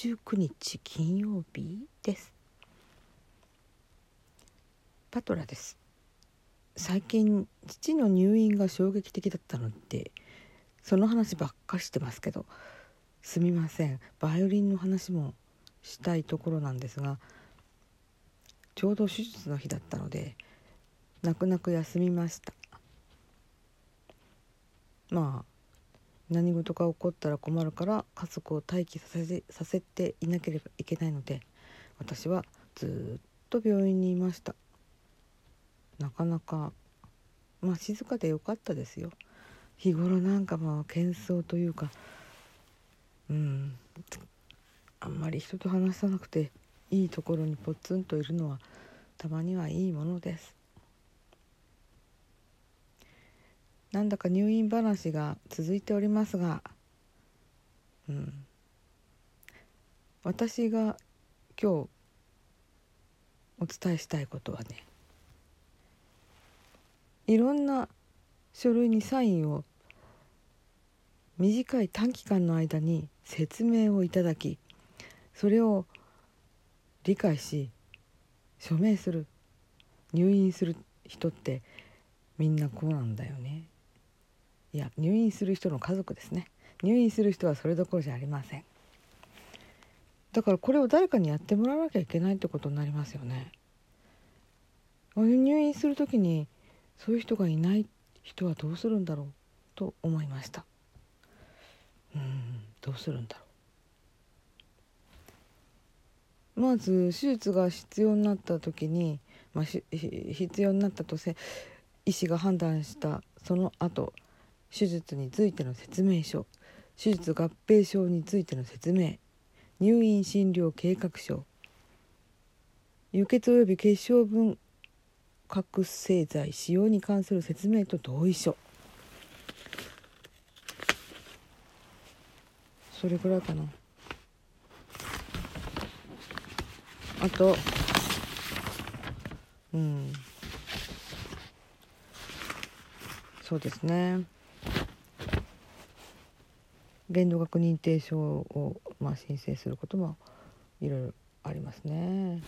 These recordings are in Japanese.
19日金曜日です。パトラです。最近父の入院が衝撃的だったのでその話ばっかしてますけどすみません。バイオリンの話もしたいところなんですがちょうど手術の日だったので泣く泣く休みました。まあ何事が起こったら困るから家族を待機させさせていなければいけないので私はずっと病院にいました。なかなかまあ静かでよかったですよ。日頃なんかまあ喧騒というかうんあんまり人と話さなくていいところにポツンといるのはたまにはいいものです。なんだか入院話が続いておりますが、うん、私が今日お伝えしたいことはねいろんな書類にサインを短い短期間の間に説明をいただきそれを理解し署名する入院する人ってみんなこうなんだよね。いや入院する人の家族ですね。入院する人はそれどころじゃありません。だからこれを誰かにやってもらわなきゃいけないってことになりますよね。入院する時にそういう人がいない人はどうするんだろうと思いました。うんどうするんだろう。まず手術が必要になった時に、まあ、必要になったとせ医師が判断したその後手術についての説明書。手術合併症についての説明。入院診療計画書。輸血及び血小分覚醒剤使用に関する説明と同意書。それぐらいかな。あとうん。そうですね。限度額認定証を、まあ、申請することもいろいろありますね。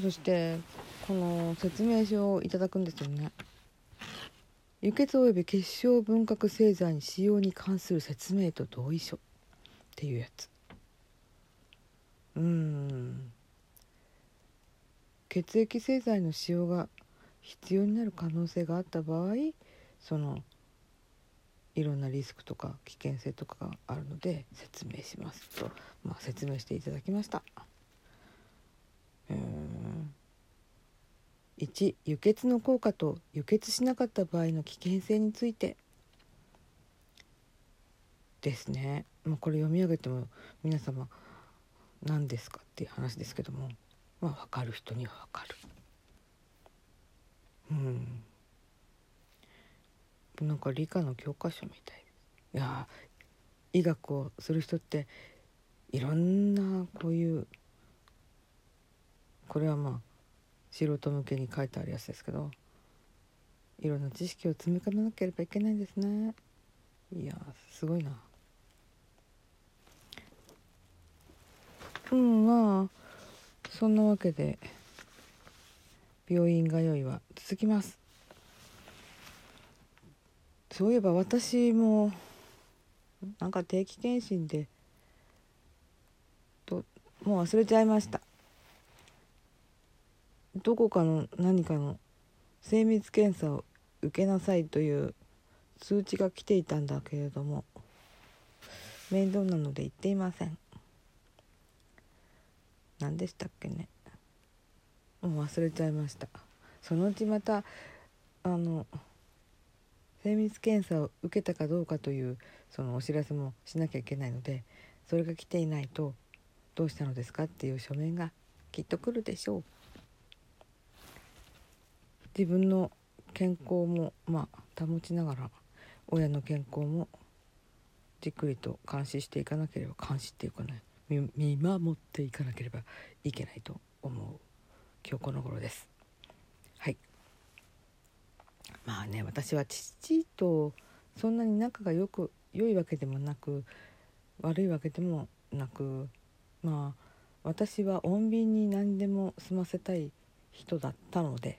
そしてこの説明書をいただくんですよね。輸血及び血小分覚製剤使用に関する説明と同意書っていうやつ。うん血液製剤の使用が必要になる可能性があった場合そのいろんなリスクとか危険性とかがあるので説明しますと、まあ、説明していただきました。1輸血の効果と輸血しなかった場合の危険性について。ですね、まあ、これ読み上げても皆様何ですかっていう話ですけども、まあ、分かる人には分かる。うん。なんか理科の教科書みたい。いや医学をする人っていろんなこういうこれはまあ素人向けに書いてあるやつですけどいろんな知識を積み重ねなければいけないんですね。いやすごいな。うんまあそんなわけで病院通いは続きます。そういえば私もなんか定期検診でともう忘れちゃいました。どこかの何かの精密検査を受けなさいという通知が来ていたんだけれども面倒なので行っていません。何でしたっけね。もう忘れちゃいました。そのうちまたあの精密検査を受けたかどうかというそのお知らせもしなきゃいけないのでそれが来ていないとどうしたのですかっていう書面がきっと来るでしょう。自分の健康もまあ保ちながら親の健康もじっくりと監視していかなければ監視っていうかね見守っていかなければいけないと思う今日この頃です。まあね私は父とそんなに仲がよく良いわけでもなく悪いわけでもなくまあ私は穏便に何でも済ませたい人だったので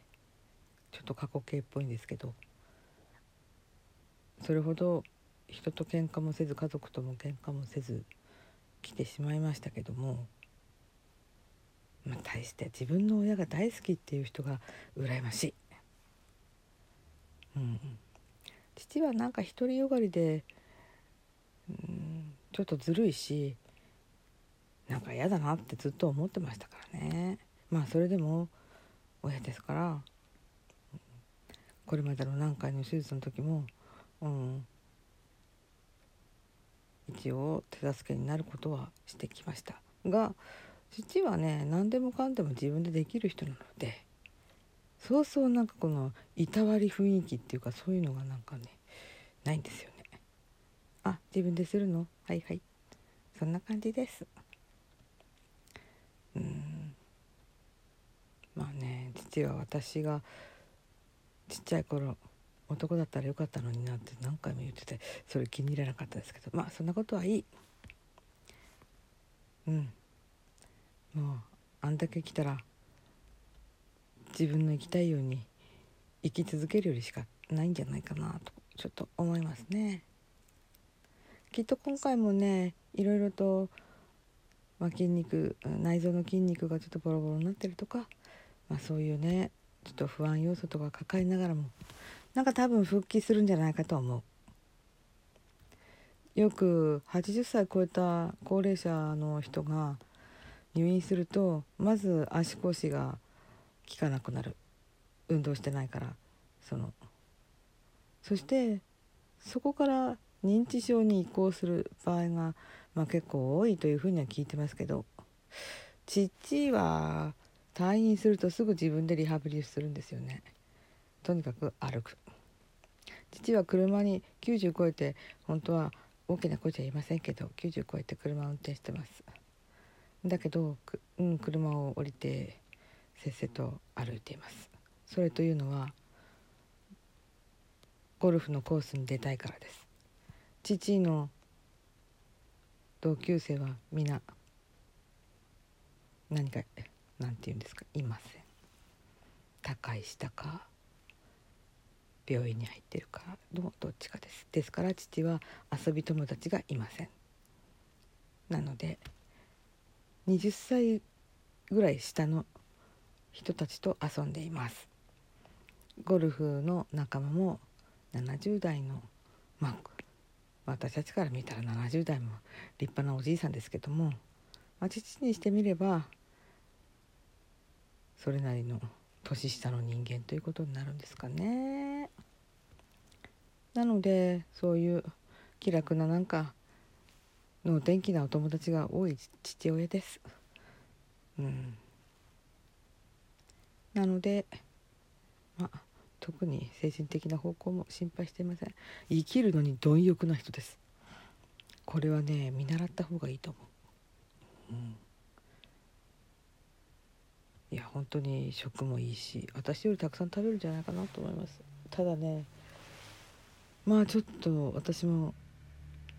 ちょっと過去形っぽいんですけどそれほど人と喧嘩もせず家族とも喧嘩もせず来てしまいましたけども、まあ、対して自分の親が大好きっていう人が羨ましい。うん、父はなんか独りよがりで、うん、ちょっとずるいしなんか嫌だなってずっと思ってましたからね。まあそれでも親ですからこれまでの何回の手術の時も、うん、一応手助けになることはしてきましたが父はね何でもかんでも自分でできる人なのでそうそうなんかこのいたわり雰囲気っていうかそういうのがなんかねないんですよね。あ自分でするの？はいはい。そんな感じです。うん。まあね父は私がちっちゃい頃男だったらよかったのになって何回も言っててそれ気に入らなかったですけどまあそんなことはいい。うん。もうあんだけ来たら自分の生きたいように生き続けるよりしかないんじゃないかなとちょっと思いますね。きっと今回もねいろいろと、まあ、筋肉内臓の筋肉がちょっとボロボロになってるとか、まあ、そういうねちょっと不安要素とか抱えながらもなんか多分復帰するんじゃないかと思う。よく80歳超えた高齢者の人が入院するとまず足腰が効かなくなる。運動してないから。その。そしてそこから認知症に移行する場合が、まあ、結構多いというふうには聞いてますけど父は退院するとすぐ自分でリハビリするんですよね。とにかく歩く。父は車に90超えて本当は大きな声じゃ言いませんけど90超えて車を運転してます。だけど、うん、車を降りてせっせと歩いています。それというのはゴルフのコースに出たいからです。父の同級生は皆何か何て言うんですかいません。高い下か病院に入ってるかのどっちかです。ですから父は遊び友達がいません。なので20歳ぐらい下の人たちと遊んでいますゴルフの仲間も70代のまあ私たちから見たら70代も立派なおじいさんですけども、まあ、父にしてみればそれなりの年下の人間ということになるんですかね。なのでそういう気楽ななんかの元気なお友達が多い父親です。うん、なのでまあ特に精神的な方向も心配していません。生きるのに貪欲な人です。これはね見習った方がいいと思う、うん。いや本当に食もいいし私よりたくさん食べるんじゃないかなと思います。ただねまあちょっと私も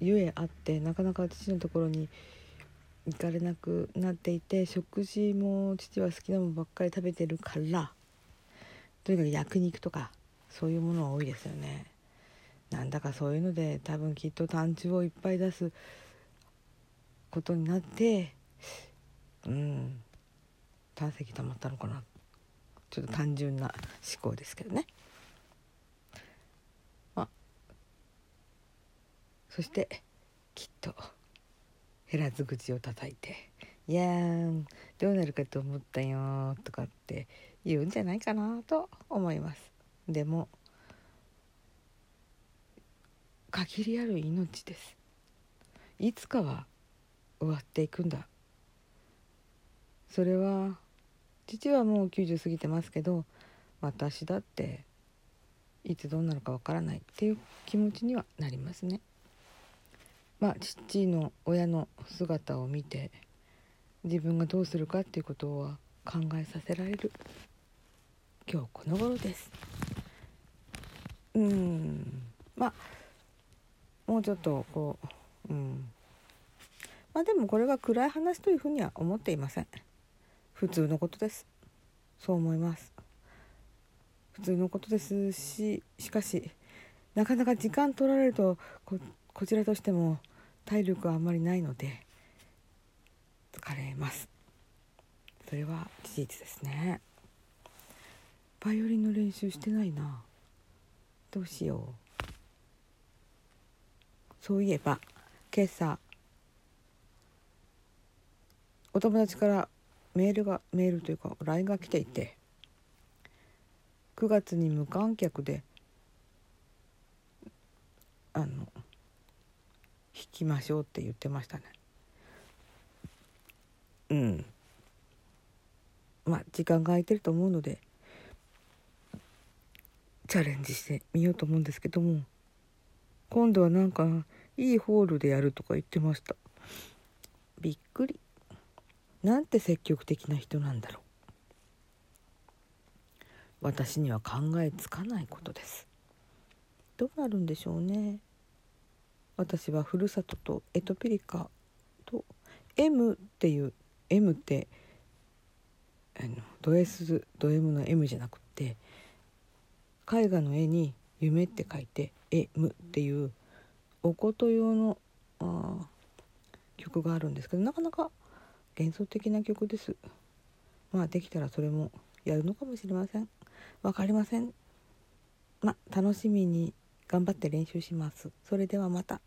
ゆえあってなかなか父のところに行かれなくなっていて食事も父は好きなものばっかり食べてるからとにかく焼肉とかそういうものが多いですよねなんだかそういうので多分きっと単中をいっぱい出すことになってうん胆石溜まったのかなちょっと単純な思考ですけどね。まあそしてきっと減らず口を叩いて「いやーどうなるかと思ったよ」とかって言うんじゃないかなと思います。でも限りある命です。いつかは終わっていくんだ。それは父はもう90過ぎてますけど私だっていつどうなるかわからないっていう気持ちにはなりますね。まあ父の親の姿を見て自分がどうするかっていうことは考えさせられる。今日この頃です。うん。まあもうちょっとこう、うん、まあでもこれが暗い話というふうには思っていません。普通のことです。そう思います。普通のことですししかしなかなか時間取られるとここちらとしても体力はあんまりないので疲れます。それは事実ですね。バイオリンの練習してないな。どうしよう。そういえば今朝お友達からメールがメールというか LINE が来ていて9月に無観客であの弾きましょうって言ってましたね。うん。まあ時間が空いてると思うのでチャレンジしてみようと思うんですけども今度はなんかいいホールでやるとか言ってました。びっくり。なんて積極的な人なんだろう。私には考えつかないことです。どうなるんでしょうね私はふるさととエトピリカと M っていう M ってあのド S ド M の M じゃなくて絵画の絵に「夢」って書いて「M」っていうお琴用のあ曲があるんですけどなかなか幻想的な曲です。まあできたらそれもやるのかもしれません。分かりません。まあ楽しみに頑張って練習します。それではまた。